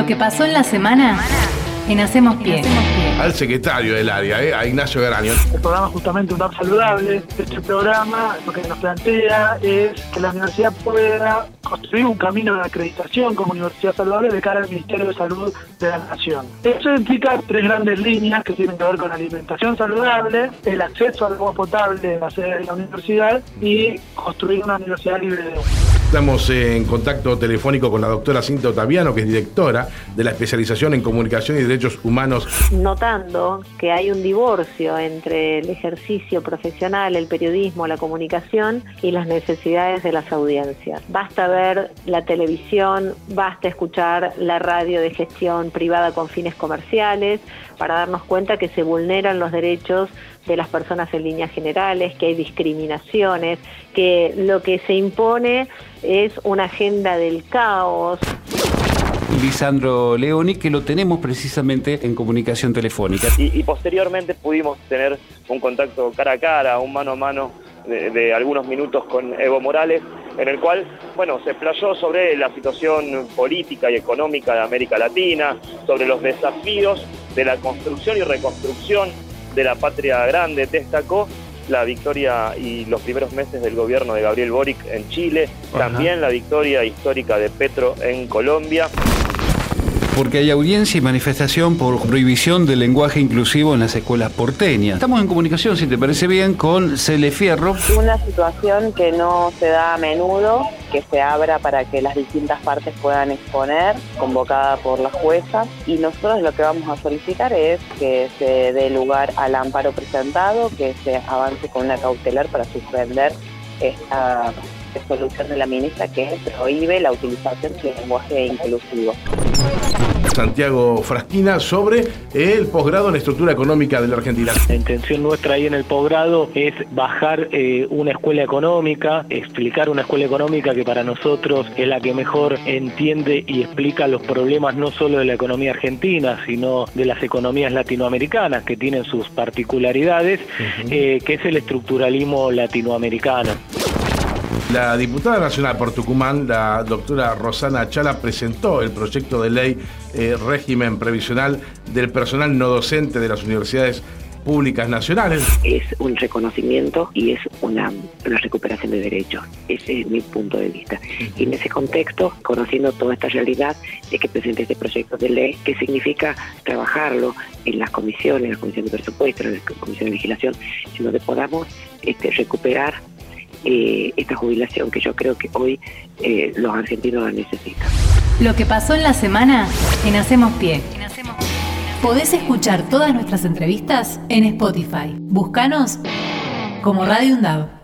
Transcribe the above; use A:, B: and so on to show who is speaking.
A: Lo que pasó en la semana en Hacemos Pie.
B: Al secretario del área, eh, a Ignacio Garanio.
C: El programa justamente Un Saludable. Este programa lo que nos plantea es que la universidad pueda construir un camino de acreditación como universidad saludable de cara al Ministerio de Salud de la Nación. Eso implica tres grandes líneas que tienen que ver con alimentación saludable, el acceso al agua potable en la sede de la universidad y construir una universidad libre de
B: Estamos en contacto telefónico con la doctora Cinta Otaviano, que es directora de la especialización en comunicación y derechos humanos.
D: Notando que hay un divorcio entre el ejercicio profesional, el periodismo, la comunicación y las necesidades de las audiencias. Basta ver la televisión, basta escuchar la radio de gestión privada con fines comerciales para darnos cuenta que se vulneran los derechos de las personas en líneas generales, que hay discriminaciones, que lo que se impone es una agenda del caos.
E: Lisandro Leoni, que lo tenemos precisamente en comunicación telefónica.
F: Y, posteriormente pudimos tener un contacto cara a cara, un mano a mano de, algunos minutos con Evo Morales, en el cual, bueno, se explayó sobre la situación política y económica de América Latina, sobre los desafíos de la construcción y reconstrucción de la patria grande. Destacó la victoria y los primeros meses del gobierno de Gabriel Boric en Chile, también la victoria histórica de Petro en Colombia
E: porque hay audiencia y manifestación por prohibición del lenguaje inclusivo en las escuelas porteñas. Estamos en comunicación, si te parece bien, con Cele Fierro.
G: Una situación que no se da a menudo, que se abra para que las distintas partes puedan exponer, convocada por la jueza, y nosotros lo que vamos a solicitar es que se dé lugar al amparo presentado, que se avance con una cautelar para suspender esta resolución de la ministra que prohíbe la utilización del lenguaje inclusivo.
B: Santiago Frasquina sobre el posgrado en estructura económica de la Argentina.
C: La intención nuestra ahí en el posgrado es bajar eh, una escuela económica, explicar una escuela económica que para nosotros es la que mejor entiende y explica los problemas no solo de la economía argentina, sino de las economías latinoamericanas que tienen sus particularidades, eh, que es el estructuralismo latinoamericano.
B: La diputada nacional por Tucumán, la doctora Rosana Chala, presentó el proyecto de ley eh, régimen previsional del personal no docente de las universidades públicas nacionales.
H: Es un reconocimiento y es una, recuperación de derechos. Ese es mi punto de vista. Y en ese contexto, conociendo toda esta realidad, es que presente este proyecto de ley que significa trabajarlo en las comisiones, en la comisión de presupuesto, en la comisión de legislación, en donde podamos este, recuperar eh, esta jubilación que yo creo que hoy eh, los argentinos la necesitan.
A: Lo que pasó en la semana en Hacemos Pie. Podés escuchar todas nuestras entrevistas en Spotify. Búscanos como Radio UNDAV.